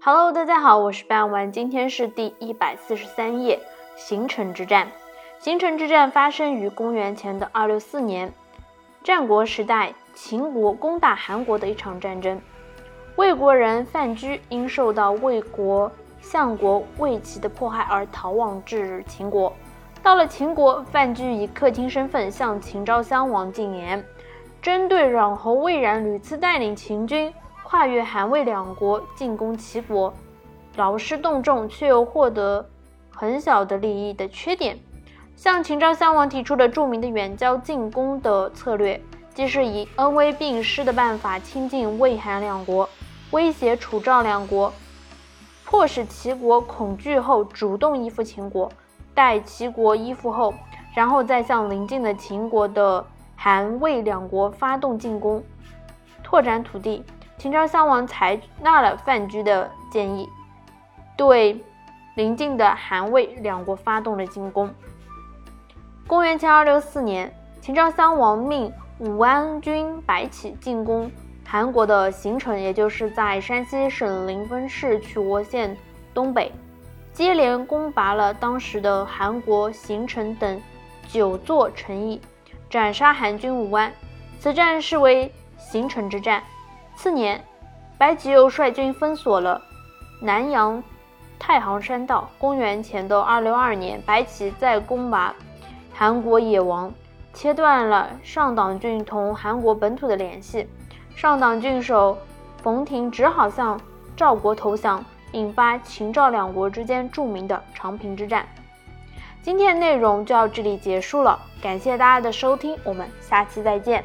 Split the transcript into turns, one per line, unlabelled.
Hello，大家好，我是半丸，今天是第一百四十三页，行城之战。行城之战发生于公元前的二六四年，战国时代，秦国攻打韩国的一场战争。魏国人范雎因受到魏国相国魏齐的迫害而逃亡至秦国。到了秦国，范雎以客卿身份向秦昭襄王进言，针对阮侯魏冉屡次带领秦军。跨越韩魏两国进攻齐国，劳师动众却又获得很小的利益的缺点，向秦昭襄王提出了著名的远交近攻的策略，即是以恩威并施的办法亲近魏韩两国，威胁楚赵两国，迫使齐国恐惧后主动依附秦国，待齐国依附后，然后再向邻近的秦国的韩魏两国发动进攻，拓展土地。秦昭襄王采纳了范雎的建议，对邻近的韩魏两国发动了进攻。公元前二六四年，秦昭襄王命武安军白起进攻韩国的行城，也就是在山西省临汾市曲沃县东北，接连攻拔了当时的韩国行城等九座城邑，斩杀韩军五万。此战是为行城之战。次年，白起又率军封锁了南阳太行山道。公元前的二六二年，白起再攻拔韩国野王，切断了上党郡同韩国本土的联系。上党郡守冯亭只好向赵国投降，引发秦赵两国之间著名的长平之战。今天的内容就到这里结束了，感谢大家的收听，我们下期再见。